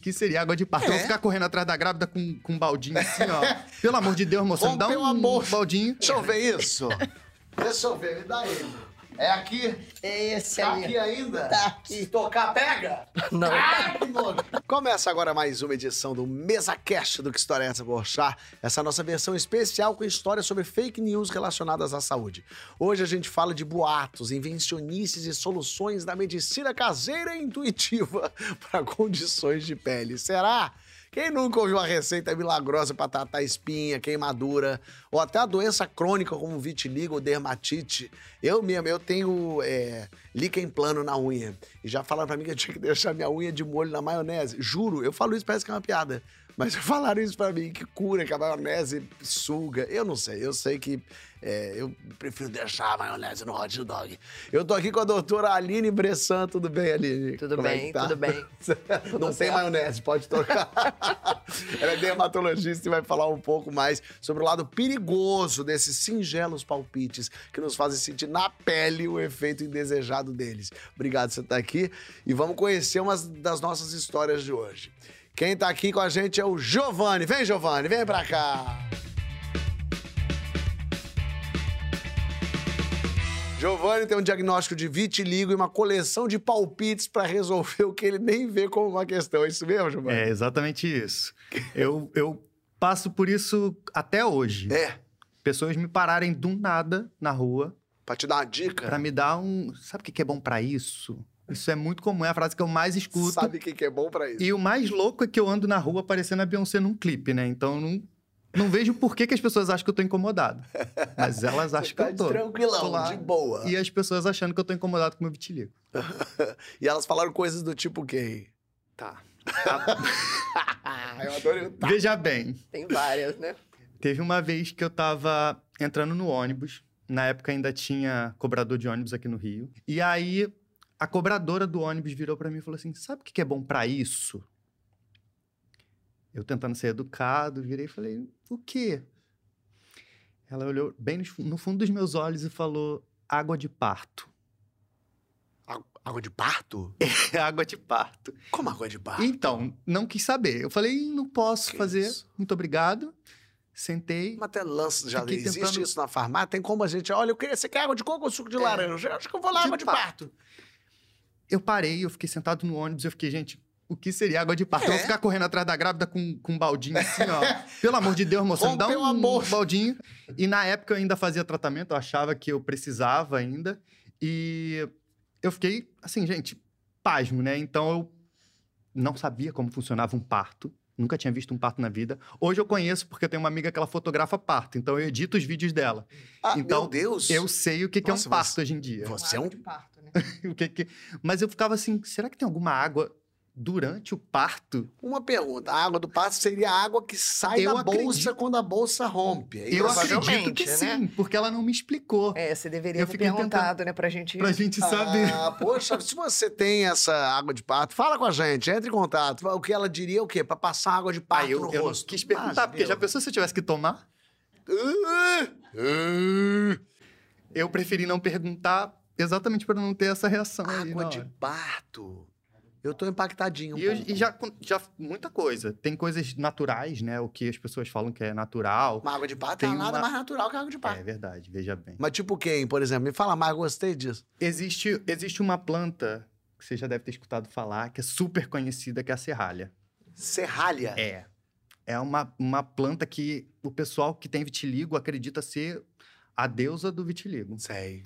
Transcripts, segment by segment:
que seria água de parto? É. ficar correndo atrás da grávida com, com um baldinho assim, ó. Pelo amor de Deus, moça, me dá um a bolsa. baldinho. Deixa eu ver isso. Deixa eu ver, me dá ele. É aqui? É esse Tá aí. aqui ainda? Tá aqui. Se tocar, pega? Não. Ah. Começa agora mais uma edição do MesaCast do Que História é Essa Porchá. Essa é nossa versão especial com histórias sobre fake news relacionadas à saúde. Hoje a gente fala de boatos, invencionices e soluções da medicina caseira e intuitiva para condições de pele. Será? Quem nunca ouviu uma receita milagrosa para tratar espinha, queimadura, ou até a doença crônica como vitiligo ou dermatite? Eu mesmo, eu tenho é, líquen plano na unha. E já falaram pra mim que eu tinha que deixar minha unha de molho na maionese. Juro, eu falo isso, parece que é uma piada. Mas falaram isso pra mim, que cura, que a maionese suga. Eu não sei, eu sei que é, eu prefiro deixar a maionese no hot dog. Eu tô aqui com a doutora Aline Bressan. Tudo bem, Aline? Tudo Como é bem, que tá? tudo bem. Não tem certo. maionese, pode trocar. Ela é dermatologista e vai falar um pouco mais sobre o lado perigoso desses singelos palpites que nos fazem sentir na pele o efeito indesejado deles. Obrigado por você estar aqui e vamos conhecer umas das nossas histórias de hoje. Quem tá aqui com a gente é o Giovanni. Vem, Giovanni, vem pra cá. Giovanni tem um diagnóstico de vitiligo e uma coleção de palpites pra resolver o que ele nem vê como uma questão. É isso mesmo, Giovanni? É exatamente isso. Eu, eu passo por isso até hoje. É. Pessoas me pararem do nada na rua Pra te dar uma dica. pra me dar um. Sabe o que que é bom pra isso? Isso é muito comum, é a frase que eu mais escuto. Sabe o que, é bom pra isso? E o mais louco é que eu ando na rua parecendo a Beyoncé num clipe, né? Então eu não, não vejo por que, que as pessoas acham que eu tô incomodado. Mas elas acham que tá eu tô. tranquilão, Tô lá. de boa. E as pessoas achando que eu tô incomodado com o meu vitiligo. E elas falaram coisas do tipo gay. Tá. Ah, eu adorei o tá. Veja bem, Tem várias, né? teve uma vez que eu tava entrando no ônibus. Na época ainda tinha cobrador de ônibus aqui no Rio. E aí a cobradora do ônibus virou pra mim e falou assim: Sabe o que é bom pra isso? Eu tentando ser educado, virei e falei: O quê? Ela olhou bem no fu- no fundo dos meus olhos e falou: Água de parto. Água de parto? água de parto. Como água de parto? Então, não quis saber. Eu falei: Não posso Que fazer. isso? Muito obrigado. Sentei. Mas até lança, já existe tentando- isso na farmácia? Tem como a gente... Olha, eu queria... Você quer água de coco ou suco de laranja? Eu acho que eu vou lá De água de parto. parto. Eu parei, eu fiquei sentado no ônibus, eu fiquei, gente, o que seria água de parto? Eu É. vou ficar correndo atrás da grávida com, com um baldinho assim, ó. Pelo amor de Deus, moça, me dá um bolsa. baldinho. E na época eu ainda fazia tratamento, eu achava que eu precisava ainda. E eu fiquei, assim, gente, pasmo, né? Então eu não sabia como funcionava um parto. Nunca tinha visto um parto na vida. Hoje eu conheço porque eu tenho uma amiga que ela fotografa parto, então eu edito os vídeos dela. Ah, Então, meu Deus. Eu sei o que, que é Nossa, um parto você- hoje em dia. Você é um... O que que... Mas eu ficava assim, será que tem alguma água durante o parto? Uma pergunta. A água do parto seria a água que sai Eu da bolsa acredito. quando a bolsa rompe. é Eu acredito que né? sim, porque ela não me explicou. É, você deveria Eu ter perguntado, né, pra gente. Pra gente saber. Ah, poxa, se você tem essa água de parto, fala com a gente, entre em contato. O que ela diria é o quê? Pra passar água de parto Aí eu, no eu não rosto. quis perguntar, Mas, porque já pensou se eu tivesse que tomar? Ah, ah. Eu preferi não perguntar exatamente para não ter essa reação Água de parto. Eu tô impactadinho. um E, eu- e já, já, muita coisa. Tem coisas naturais, né? O que as pessoas falam que é natural. Uma água de parto Tem é nada uma- mais natural que água de parto. É verdade, veja bem. Mas tipo quem, por exemplo? Me fala mais, gostei disso. Existe, existe uma planta que você já deve ter escutado falar, que é super conhecida, que é a serralha. Serralha. É. É uma, uma planta que o pessoal que tem vitiligo acredita ser a deusa do vitiligo. Sei.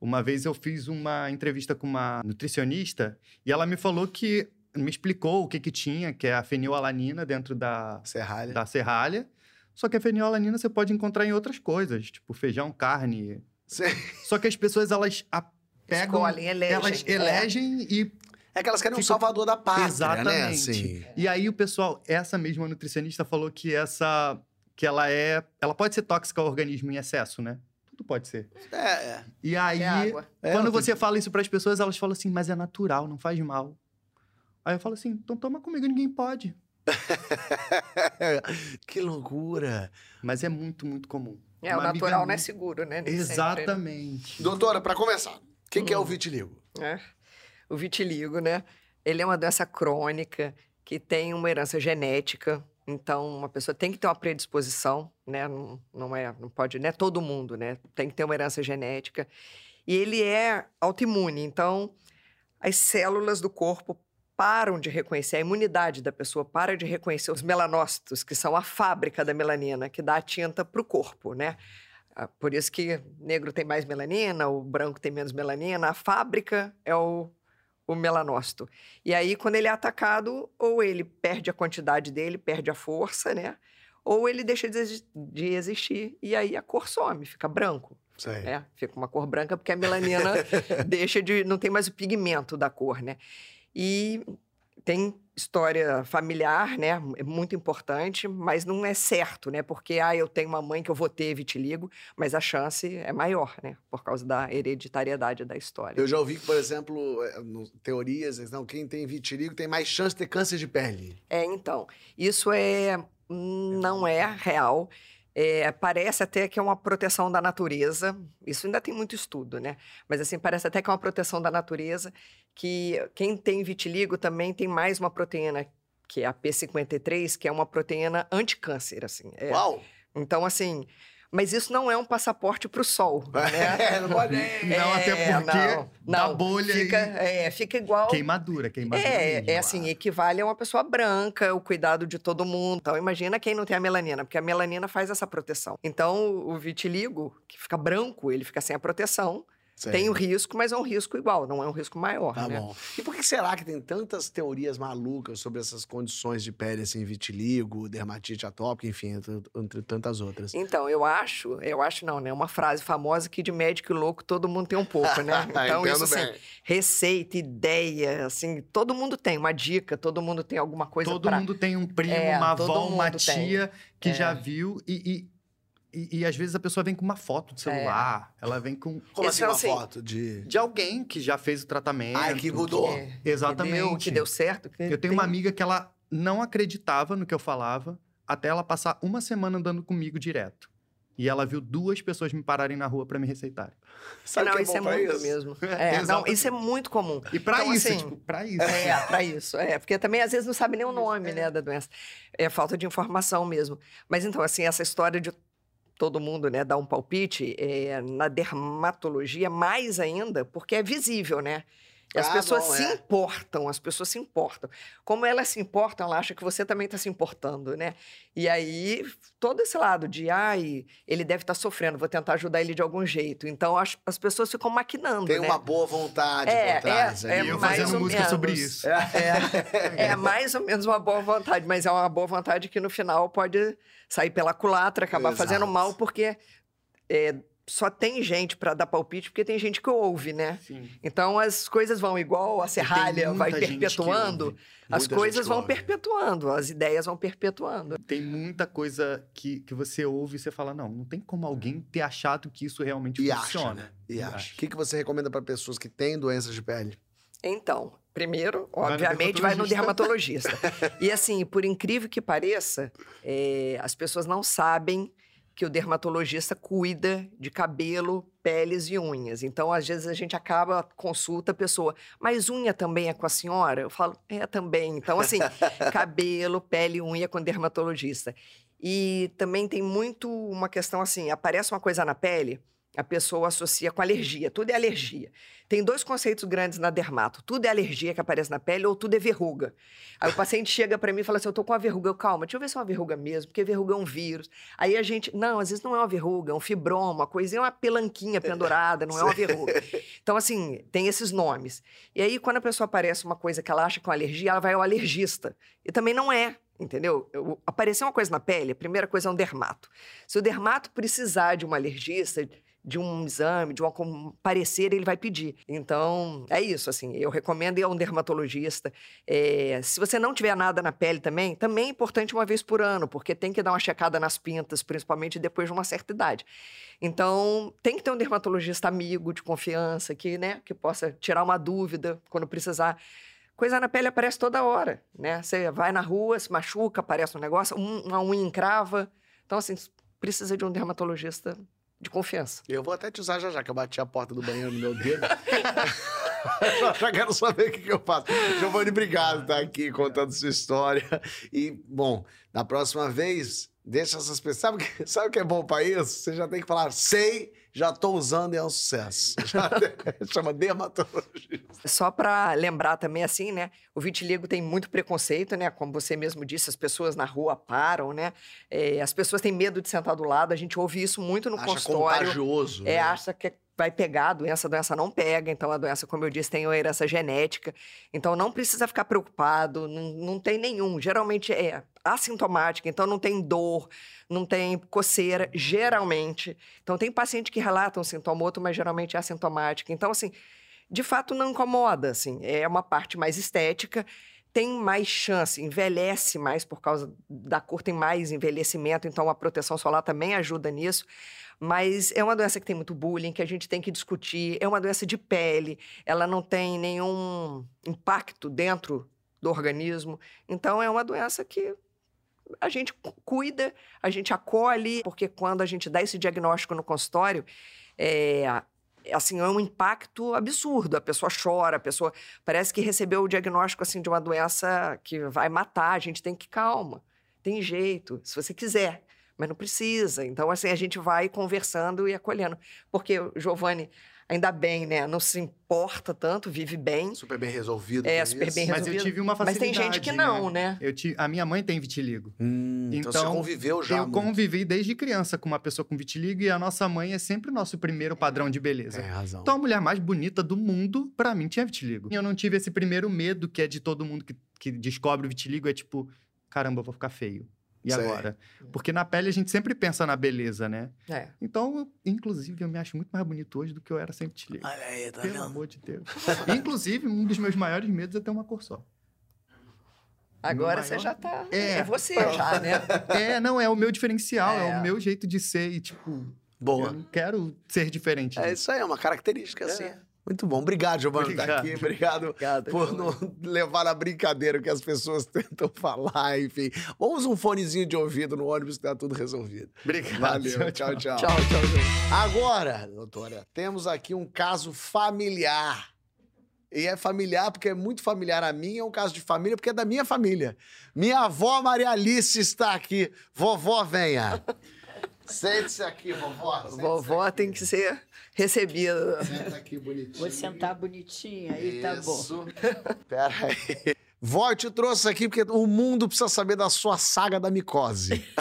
Uma vez eu fiz uma entrevista com uma nutricionista e ela me falou que me explicou o que que tinha, que é a fenilalanina dentro da, Serralha. da serralha. Só que a fenilalanina você pode encontrar em outras coisas, tipo feijão, carne. Sei. Só que as pessoas elas a- pegam, Escolhem, elegem, elas é. elegem e É que elas querem um Fica- salvador da pátria, Exatamente. né? Assim. E aí o pessoal, essa mesma nutricionista falou que essa que ela é, ela pode ser tóxica ao organismo em excesso, né? Tudo pode ser. É, é. E aí, É água. É, quando tem- você fala isso para as pessoas, elas falam assim: "Mas é natural, não faz mal". Aí eu falo assim: "Então toma comigo, ninguém pode". que loucura. Mas é muito, muito comum. É, o Uma amiga natural não é seguro, né? Nem sempre, Exatamente. Doutora, pra começar, o que, que é o Hum. vitiligo? né? O vitiligo, né? Ele é uma doença crônica que tem uma herança genética. Então, uma pessoa tem que ter uma predisposição, né? Não, não é, não pode, não é todo mundo, né? Tem que ter uma herança genética. E ele é autoimune, então as células do corpo param de reconhecer, a imunidade da pessoa para de reconhecer os melanócitos, que são a fábrica da melanina, que dá a tinta para o corpo, né? Ah, Por isso que negro tem mais melanina, o branco tem menos melanina. A fábrica é o, o melanócito. E aí, quando ele é atacado, ou ele perde a quantidade dele, perde a força, né? Ou ele deixa de exi- de existir e aí a cor some, fica branco. Sei. É, fica uma cor branca porque a melanina deixa de. não tem mais o pigmento da cor, né? E tem história familiar, né? É muito importante, mas não é certo, né? Porque, ah, eu tenho uma mãe que eu vou ter vitiligo, mas a chance é maior, né? Por causa da hereditariedade da história. Eu já ouvi que, por exemplo, é, no- teorias, não, quem tem vitiligo tem mais chance de ter câncer de pele. É, então, isso é não é real. É, parece até que é uma proteção da natureza. Isso ainda tem muito estudo, né? Mas assim, parece até que é uma proteção da natureza, que quem tem vitiligo também tem mais uma proteína, que é a P53, que é uma proteína anticâncer, assim. É. Uau! Então, assim, mas isso não é um passaporte para o sol, né? não pode... Não, até porque dá bolha fica, e- é, fica igual Queimadura, queimadura. é, mesmo. é assim, equivale a uma pessoa branca, o cuidado de todo mundo. Então, imagina quem não tem a melanina, porque a melanina faz essa proteção. Então, o vitiligo, que fica branco, ele fica sem a proteção. Sei. Tem o risco, mas é um risco igual, não é um risco maior, Tá né? bom. E por que será que tem tantas teorias malucas sobre essas condições de pele, assim, vitiligo, dermatite atópica, enfim, entre, entre tantas outras? Então, eu acho, eu acho não, né? Uma frase famosa que de médico e louco todo mundo tem um pouco, né? Então, isso assim, bem. receita, ideia, assim, todo mundo tem uma dica, todo mundo tem alguma coisa Todo pra... mundo tem um primo, É, uma avó, uma mundo tem. tia que É. já viu e, e, e- e às vezes a pessoa vem com uma foto de celular, ela vem com Como assim é uma assim, foto de... de alguém que já fez o tratamento. Ai, que mudou. É, Exatamente. Que deu, que deu certo. que Eu tenho tem- uma amiga que ela não acreditava no que eu falava até ela passar uma semana andando comigo direto. E ela viu duas pessoas me pararem na rua para me receitarem. Sabe o não, que é isso bom é muito isso? mesmo. É, não, isso é muito comum. E para Então, isso, assim, tipo, para isso. É, pra isso. É, porque também às vezes não sabe nem o nome, né, da doença. É falta de informação mesmo. Mas então, assim, essa história de todo mundo, né, dar um palpite, é, na dermatologia mais ainda, porque é visível, né? E as Ah, pessoas se é. importam, as pessoas se importam. Como elas se importam, ela acha que você também está se importando, né? E aí, todo esse lado de, ai, ele deve estar sofrendo, vou tentar ajudar ele de algum jeito. Então, as, as pessoas ficam maquinando, Tem né? uma boa vontade É, por trás. é. E eu mais fazendo música sobre menos. isso. É, é mais ou menos uma boa vontade, mas é uma boa vontade que no final pode sair pela culatra, acabar Exato. fazendo mal, porque é, só tem gente para dar palpite, porque tem gente que ouve, né? Sim. Então as coisas vão igual a serralha vai perpetuando, as coisas vão ouve. perpetuando, as ideias vão perpetuando. Tem muita coisa que, que você ouve e você fala, não, não tem como alguém ter achado que isso realmente E acha, funciona. né? E acha. O que, que você recomenda para pessoas que têm doenças de pele? Então, primeiro, Vai no obviamente, vai no dermatologista. e assim, por incrível que pareça, é, as pessoas não sabem que o dermatologista cuida de cabelo, peles e unhas. Então, às vezes, a gente acaba, consulta a pessoa, mas unha também é com a senhora? Eu falo, é também. Então, assim, cabelo, pele e unha com dermatologista. E também tem muito uma questão assim, aparece uma coisa na pele, a pessoa associa com alergia, tudo é alergia. Tem dois conceitos grandes na dermato. Tudo é alergia que aparece na pele ou tudo é verruga. Aí o paciente chega para mim e fala assim: Eu tô com uma verruga. Eu, calma, deixa eu ver se é uma verruga mesmo, porque verruga é um vírus. Aí a gente, não, às vezes não é uma verruga, é um fibroma, uma coisinha, uma pelanquinha pendurada, não é uma verruga. Então, assim, tem esses nomes. E aí, quando a pessoa aparece uma coisa que ela acha que é uma alergia, ela vai ao alergista. E também não é. Entendeu? Eu- Aparecer uma coisa na pele, a primeira coisa é um dermato. Se o dermato precisar de uma alergista, de um exame, de com- parecer, ele vai pedir. Então, é isso, assim, eu recomendo ir a um dermatologista. É, se você não tiver nada na pele também, também é importante uma vez por ano, porque tem que dar uma checada nas pintas, principalmente depois de uma certa idade. Então, tem que ter um dermatologista amigo, de confiança, que, né, que possa tirar uma dúvida quando precisar. Coisa na pele aparece toda hora, né? Você vai na rua, se machuca, aparece um negócio, um- uma unha encrava. Então, assim, precisa de um dermatologista de confiança. Eu vou até te usar já já, que eu bati a porta do banheiro no meu dedo. já, já quero saber o que, eu faço. Giovanni, obrigado por estar aqui contando sua história. E, bom, na próxima vez, deixa essas pessoas. Sabe, o que- sabe que é bom para isso? Você já tem que falar, sei, já tô usando e é um sucesso. Já chama dermatologia. Só para lembrar também, assim, né? O vitiligo tem muito preconceito, né? Como você mesmo disse, as pessoas na rua param, né? É, as pessoas têm medo de sentar do lado. A gente ouve isso muito no Acha consultório. contagioso. É, né? acha que vai pegar a doença, a doença não pega. Então, a doença, como eu disse, tem uma herança genética. Então, não precisa ficar preocupado, não, não tem nenhum. Geralmente é assintomática, então não tem dor, não tem coceira, geralmente. Então, tem paciente que relata um sintoma ou outro, mas geralmente é assintomática. Então, assim, de fato não incomoda, assim. É uma parte mais estética, tem mais chance, envelhece mais por causa da cor, tem mais envelhecimento, então a proteção solar também ajuda nisso. Mas é uma doença que tem muito bullying, que a gente tem que discutir. É uma doença de pele, ela não tem nenhum impacto dentro do organismo. Então é uma doença que a gente cu- cuida, a gente acolhe, porque quando a gente dá esse diagnóstico no consultório, é, assim, é um impacto absurdo. A pessoa chora, a pessoa parece que recebeu o diagnóstico assim de uma doença que vai matar. A gente tem que calma, tem jeito, se você quiser, mas não precisa. Então, assim, a gente vai conversando e acolhendo. Porque Giovanni, ainda bem, né? Não se importa tanto, vive bem. Super bem resolvido. É, com super isso. bem Mas eu resolvido. tive uma Mas tem facilidade. gente que não, né? Eu ti- A minha mãe tem vitiligo. Hum, então, você Então, conviveu já. eu muito. convivi desde criança com uma pessoa com vitiligo e a nossa mãe é sempre o nosso primeiro padrão de beleza. Tem razão. Então a mulher mais bonita do mundo, pra mim, tinha vitiligo. E eu não tive esse primeiro medo que é de todo mundo que, que descobre o vitiligo, é tipo, caramba, eu vou ficar feio. E Sei. agora? Porque na pele a gente sempre pensa na beleza, né? É. Então, eu- inclusive, eu me acho muito mais bonito hoje do que eu era sem vitiligo. Olha aí, tá Pelo vendo? amor de Deus. inclusive, um dos meus maiores medos é ter uma cor só. Agora maior- você já tá. É. É, você já, né? É, não, é o meu diferencial, é, É. o meu jeito de ser e, tipo, eu Boa. não quero ser diferente. É disso. isso aí, é uma característica É. assim. Muito bom. Obrigado, Giovanni, por estar Obrigado. aqui. Obrigado Obrigada. por não levar na brincadeira que as pessoas tentam falar, enfim. Vamos um fonezinho de ouvido no ônibus que tá tudo resolvido. Obrigado. Valeu, tchau, tchau. Tchau, tchau, gente. Agora, doutora, temos aqui um caso familiar. E é familiar porque é muito familiar a mim, é um caso de família porque é da minha família. Minha avó Maria Alice está aqui. Vovó, venha. Sente-se aqui, vovó. Sente-se Vovó aqui. tem que ser recebida. Senta aqui bonitinho. Vou sentar bonitinha aí, tá bom. Isso. Pera aí. Vó, eu te trouxe aqui porque o mundo precisa saber da sua saga da micose.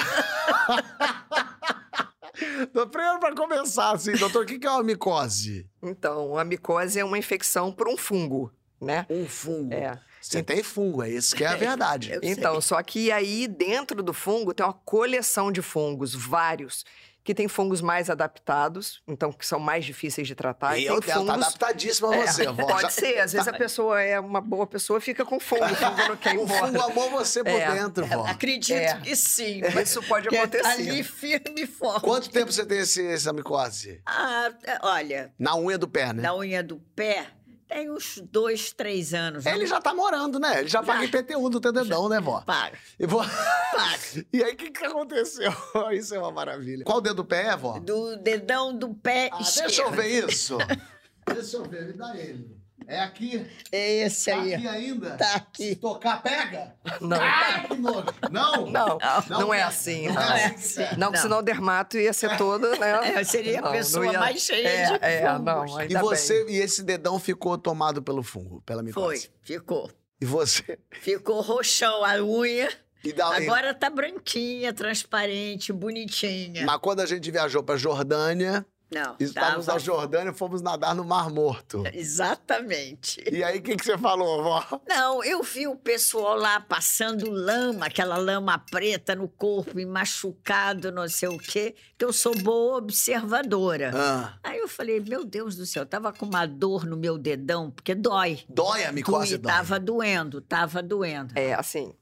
Primeiro, para começar, assim, doutor, o que que é uma micose? Então, a micose é uma infecção por um fungo, né? Um fungo. É. Você tem fungo, é isso que é a verdade. Então, só que aí dentro do fungo tem uma coleção de fungos, vários, que tem fungos mais adaptados, então que são mais difíceis de tratar. E e eu dela tá fungos adaptadíssima a É, você, vó. Pode Já- ser, às vezes a pessoa é uma boa pessoa, fica com fungo, o fungo não quer ir O fungo embora. amou você por É. dentro, vó. Acredito É. que sim. Isso pode Porque acontecer. tá ali firme e forte. Quanto tempo você tem esse, essa micose? Ah, é, olha, Na unha do pé, né? na unha do pé, tem uns dois, três anos. Ele já tá morando, né? Ele já, Já. paga IPTU do teu dedão, né, vó? Para, E, vó... para. e aí, o que, que aconteceu? Isso é uma maravilha. Qual dedo do pé é, vó? Do dedão do pé Ah, esquerdo. deixa eu ver isso. deixa eu ver, me dá ele. É aqui? É esse Tá aí. aqui ainda? Tá Se aqui. tocar, pega? Não, Ah, que nojo. Não? não, não, é assim. Não, Não, é é assim. Não, que Não. senão o dermato ia ser todo, né? É, seria a Não, não pessoa ia- mais cheia é, de É, fungos. não, E ainda você, e esse dedão ficou tomado pelo fungo, pela Foi, micose? ficou. E você? Ficou roxão a unha. E da, Agora tá branquinha, transparente, bonitinha. Mas quando a gente viajou pra Jordânia, Não, estávamos tava- na Jordânia e fomos nadar no Mar Morto. Exatamente. E aí, o que, que você falou, vó? Não, eu vi o pessoal lá passando lama, aquela lama preta no corpo, e machucado, não sei o quê, que eu sou boa observadora. Ah, Aí eu falei, meu Deus do céu, eu tava com uma dor no meu dedão, porque dói. dói a micose? Dói. tava doendo, tava doendo. É, assim,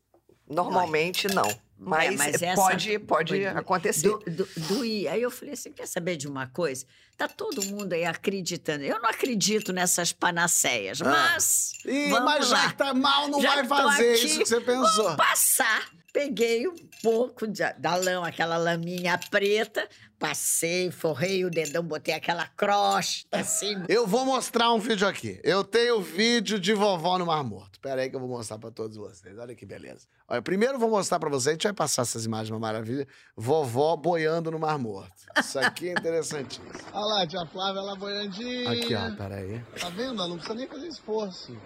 normalmente não. Mas, É, mas essa- pode, pode acontecer. Do, do, doía. Aí eu falei assim: quer saber de uma coisa? Tá todo mundo aí acreditando. Eu não acredito nessas panaceias, Ah. mas. Ih, vamos mas já lá. que tá mal, não Já vai fazer aqui, isso que você pensou. Passar. peguei um pouco de- da lama, aquela laminha preta, passei, forrei o dedão, botei aquela crosta assim. Eu vou mostrar um vídeo aqui. Eu tenho vídeo de vovó no Mar Morto. Pera aí que eu vou mostrar pra todos vocês. Olha que beleza. Olha, primeiro eu vou mostrar pra vocês, a gente vai passar essas imagens uma maravilha. Vovó boiando no Mar Morto. Isso aqui é interessantíssimo. Olha lá, tia Flávia, ela boiandinha. Aqui, ó, pera aí. Tá vendo? Ela não precisa nem fazer esforço.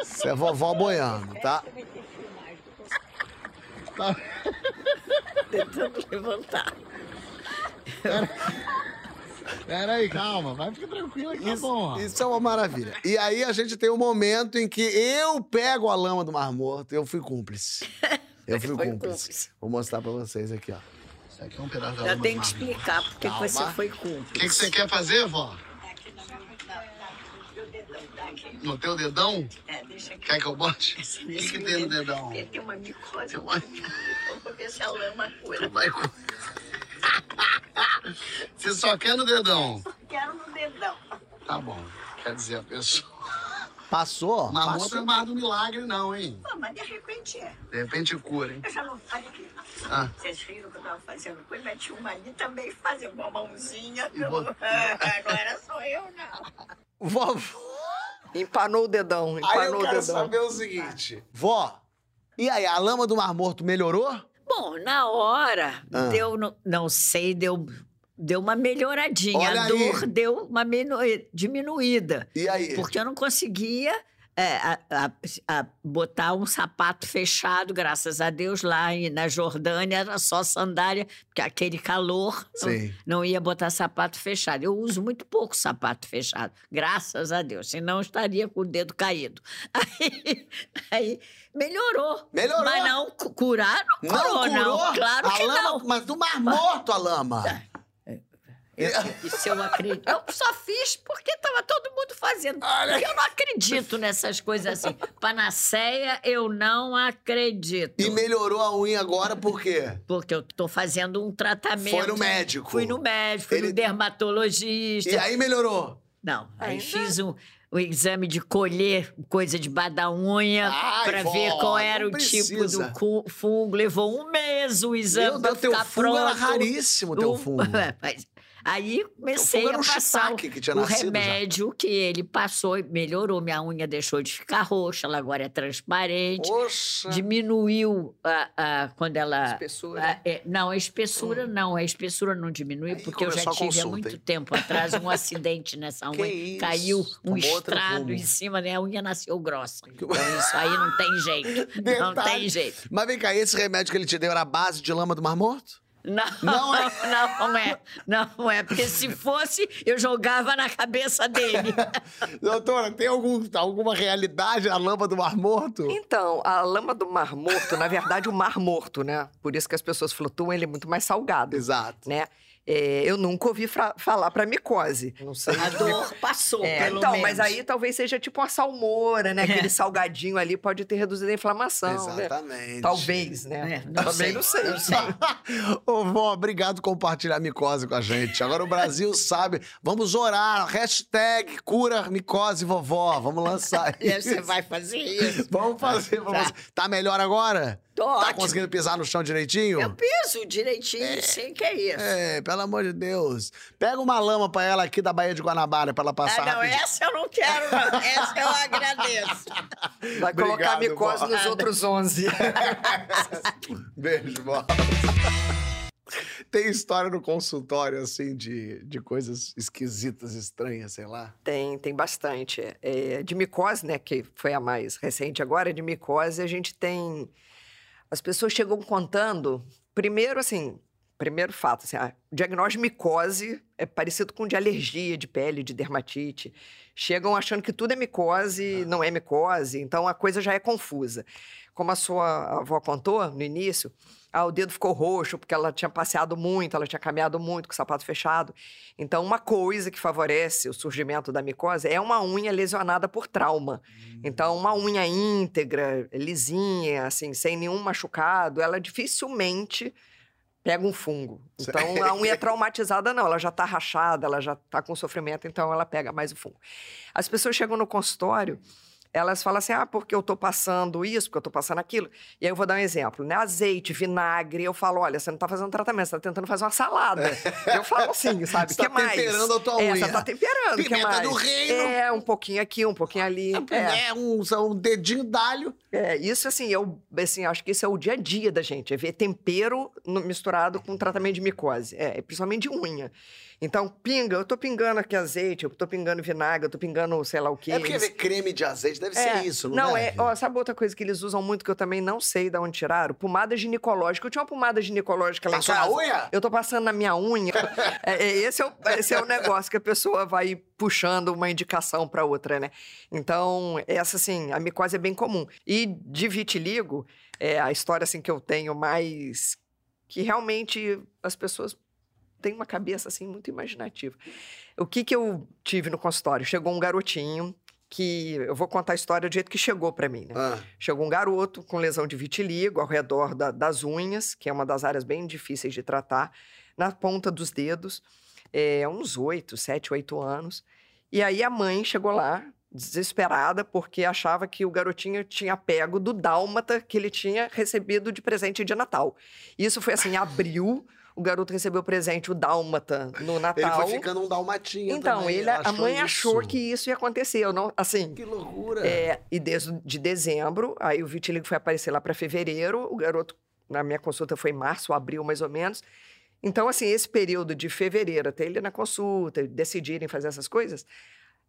Isso é vovó boiando, tá? Tentando levantar. Pera aí, calma. Vai ficar tranquila que tá bom. Isso é uma maravilha. E aí a gente tem um momento em que eu pego a lama do Mar Morto e eu fui cúmplice. Eu fui cúmplice. cúmplice. Vou mostrar pra vocês aqui, ó. Isso aqui é um pedaço da Já lama tem do que explicar por que você foi O que, cúmplice. que você quer fazer, vó? No teu dedão? É, deixa aqui. Quer que eu bote? O que, que tem no dedão? Tem uma micose. Vai- Vou ver se a lama cura. vai com- Você só quer no dedão? Quero no dedão. Tá bom. Quer dizer, a pessoa. Passou? Mas Passou. não é mais do milagre, não, hein? Pô, mas de repente é. De repente cura, hein? Eu já não. Olha aqui. Ah. Vocês viram que eu tava fazendo coisa, tinha uma ali também fazendo uma mãozinha. E vo- não era só eu, não. Vovó. Empanou o dedão, Aí empanou eu o quero dedão. saber o seguinte. Vó, e aí, a lama do Mar Morto melhorou? Bom, na hora, Ah. deu, no- não sei, deu, deu uma melhoradinha. Olha a aí. dor deu uma minu- diminuída. E aí? Porque eu não conseguia é, a- a- a botar um sapato fechado, graças a Deus, lá na Jordânia era só sandália, porque aquele calor não, não ia botar sapato fechado. Eu uso muito pouco sapato fechado, graças a Deus, senão eu estaria com o dedo caído. Aí, aí melhorou. Melhorou? Mas não cu- curar, não curou, curou? não. Claro a que lama, não. Mas do Mar Morto a lama. Eu, isso eu acredito. Eu só fiz porque estava todo mundo fazendo. Olha. Porque eu não acredito nessas coisas assim. Panaceia, eu não acredito. E melhorou a unha agora por quê? Porque eu tô fazendo um tratamento. Foi no médico. Fui no médico, fui Ele- no dermatologista. E aí melhorou? Não, aí Ainda? fiz um, um exame de colher coisa debaixo da unha Ai, para ver qual era o tipo do fungo. Levou um mês o exame para Deus, teu ficar fungo era pronto. raríssimo, teu O- fungo. Mas aí comecei era a passar o, o nascido já. remédio que ele passou melhorou. Minha unha deixou de ficar roxa, ela agora é transparente. Diminuiu a, a- quando ela... Espessura. a- é, não, a espessura não. A espessura não diminui, Aí porque eu já tive há consulta, muito hein? tempo atrás um acidente nessa unha. isso? Caiu um estrado em cima, né? A unha nasceu grossa. Então isso aí não tem jeito. Não tem jeito. Mas vem cá, esse remédio que ele te deu era a base de lama do Mar Morto? Não, Não não é? é. Não é. Não é. Porque se fosse, eu jogava na cabeça dele. Doutora, tem algum, alguma realidade a lama do Mar Morto? Então, a lama do Mar Morto, na verdade, o Mar Morto, né? Por isso que as pessoas flutuam, ele é muito mais salgado, Exato. né? É, eu nunca ouvi falar para micose. Não sei. A dor passou, É, pelo então, menos. mas aí talvez seja tipo uma salmoura, né? Aquele salgadinho ali pode ter reduzido a inflamação. né? Exatamente. Talvez, né? É, não Também sei, não sei. não sei. Ô, vó, obrigado por compartilhar a micose com a gente. Agora o Brasil sabe. Vamos orar. Hashtag cura micose vovó. Vamos lançar E isso. Você vai fazer isso? Vamos fazer, vamos Tá. fazer. Tá melhor agora? Tô Tá ótimo. conseguindo pisar no chão direitinho? Eu piso direitinho, sim, que é isso. É, pelo amor de Deus. Pega uma lama pra ela aqui da Baía de Guanabara pra ela passar Ah, não, rapidinho. essa eu não quero, não. Essa eu agradeço. Vai colocar Obrigado, micose vó. nos outros 11. Beijo, vó. Tem história no consultório, assim, de, de coisas esquisitas, estranhas, sei lá? Tem, tem bastante. É, de micose, né, que foi a mais recente agora, de micose a gente tem... As pessoas chegam contando, primeiro assim, primeiro fato, assim, ah, o diagnóstico de micose é parecido com de alergia de pele, de dermatite. Chegam achando que tudo é micose, não é micose, então a coisa já é confusa. Como a sua avó contou no início, ah, o dedo ficou roxo porque ela tinha passeado muito, ela tinha caminhado muito com o sapato fechado. Então, uma coisa que favorece o surgimento da micose é uma unha lesionada por trauma. Então, uma unha íntegra, lisinha, assim, sem nenhum machucado, ela dificilmente pega um fungo. Então, a unha traumatizada não, ela já está rachada, ela já está com sofrimento, então ela pega mais o fungo. As pessoas chegam no consultório elas falam assim: ah, porque eu tô passando isso, porque eu tô passando aquilo. E aí eu vou dar um exemplo, né? Azeite, vinagre. Eu falo: olha, você não tá fazendo tratamento, você tá tentando fazer uma salada. eu falo assim, sabe? Você que tá mais? temperando a tua é, unha. Você tá temperando. que Pimenta mais? do reino. É, um pouquinho aqui, um pouquinho ali. É. É, um, um dedinho d'alho. É, isso assim, eu assim, acho que isso é o dia a dia da gente, é ver tempero misturado com tratamento de micose, é, principalmente de unha. Então, pinga, eu tô pingando aqui azeite, eu tô pingando vinagre, eu tô pingando sei lá o quê. É porque Eles- creme de azeite deve É, ser isso, não, Não, deve? é. Ó, sabe outra coisa que eles usam muito que eu também não sei de onde tiraram? Pomada ginecológica. Eu tinha uma pomada ginecológica lá Passou em na casa. unha? Eu tô passando na minha unha. É, é, esse, é o, esse é o negócio que a pessoa vai puxando uma indicação para outra, né? Então, essa, assim, a micose é bem comum. E de vitiligo, é a história, assim, que eu tenho mais... Que realmente as pessoas têm uma cabeça, assim, muito imaginativa. O que que eu tive no consultório? Chegou um garotinho que... Eu vou contar a história do jeito que chegou para mim, né? Ah, Chegou um garoto com lesão de vitiligo ao redor da- das unhas, que é uma das áreas bem difíceis de tratar, na ponta dos dedos, é, uns oito, sete, oito anos. E aí a mãe chegou lá, desesperada, porque achava que o garotinho tinha pego do dálmata que ele tinha recebido de presente de Natal. Isso foi assim, em abril, o garoto recebeu presente, o dálmata, no ele Natal. foi ficando um dalmatinha Então, também, ele, a mãe achou isso. que isso ia acontecer. Eu não, assim, Que loucura. é, e desde de dezembro, aí o vitiligo foi aparecer lá para fevereiro, o garoto, na minha consulta foi março, abril mais ou menos. Então, assim, esse período de fevereiro até ele na consulta, decidirem fazer essas coisas,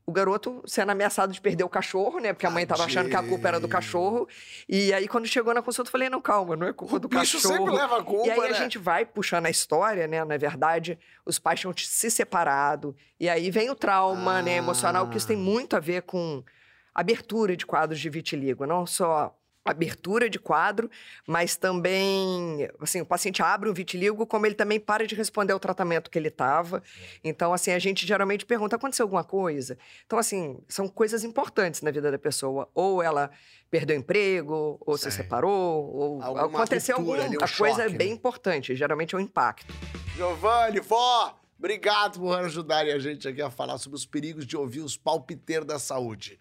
o garoto sendo ameaçado de perder o cachorro, né? Porque a mãe estava achando que a culpa era do cachorro. E aí, quando chegou na consulta, eu falei: não, calma, não é culpa o do bicho cachorro. sempre leva a culpa, E aí né? a gente vai puxando a história, né? Na verdade, os pais tinham se separado. E aí vem o trauma, né, emocional, que isso tem Ah. muito a ver com abertura de quadros de vitiligo. Não só abertura de quadro, mas também, assim, o paciente abre um vitiligo, como ele também para de responder ao tratamento que ele estava. Então, assim, a gente geralmente pergunta, aconteceu alguma coisa? Então, assim, são coisas importantes na vida da pessoa. Ou ela perdeu o emprego, ou se Sei. separou, ou Alguma aconteceu alguma ali, um coisa choque, bem né? importante. Geralmente é o impacto. Giovanni, vó, obrigado por ajudarem a gente aqui a falar sobre os perigos de ouvir os palpiteiros da saúde.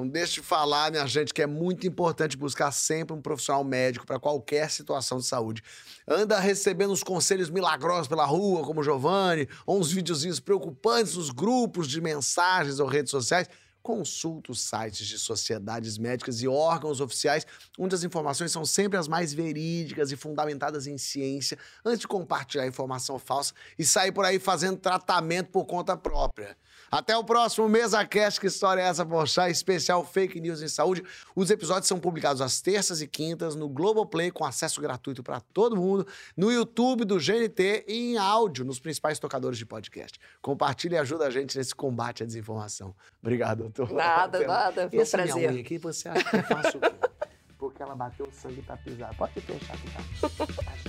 Não deixe de falar, minha gente, que é muito importante buscar sempre um profissional médico para qualquer situação de saúde. Anda recebendo uns conselhos milagrosos pela rua, como o Giovanni, ou uns videozinhos preocupantes nos grupos de mensagens ou redes sociais. Consulta os sites de sociedades médicas e órgãos oficiais, onde as informações são sempre as mais verídicas e fundamentadas em ciência, antes de compartilhar informação falsa e sair por aí fazendo tratamento por conta própria. Até o próximo MesaCast, que história é essa, Porchat, especial Fake News em Saúde. Os episódios são publicados às terças e quintas no Globoplay, com acesso gratuito para todo mundo, no YouTube do GNT e em áudio nos principais tocadores de podcast. Compartilhe e ajuda a gente nesse combate à desinformação. Obrigado, doutor. Nada, Até nada. Foi um essa minha prazer. unha aqui, você acha que eu faço o quê? Porque ela bateu o sangue e tá pisada. Pode fechar tá.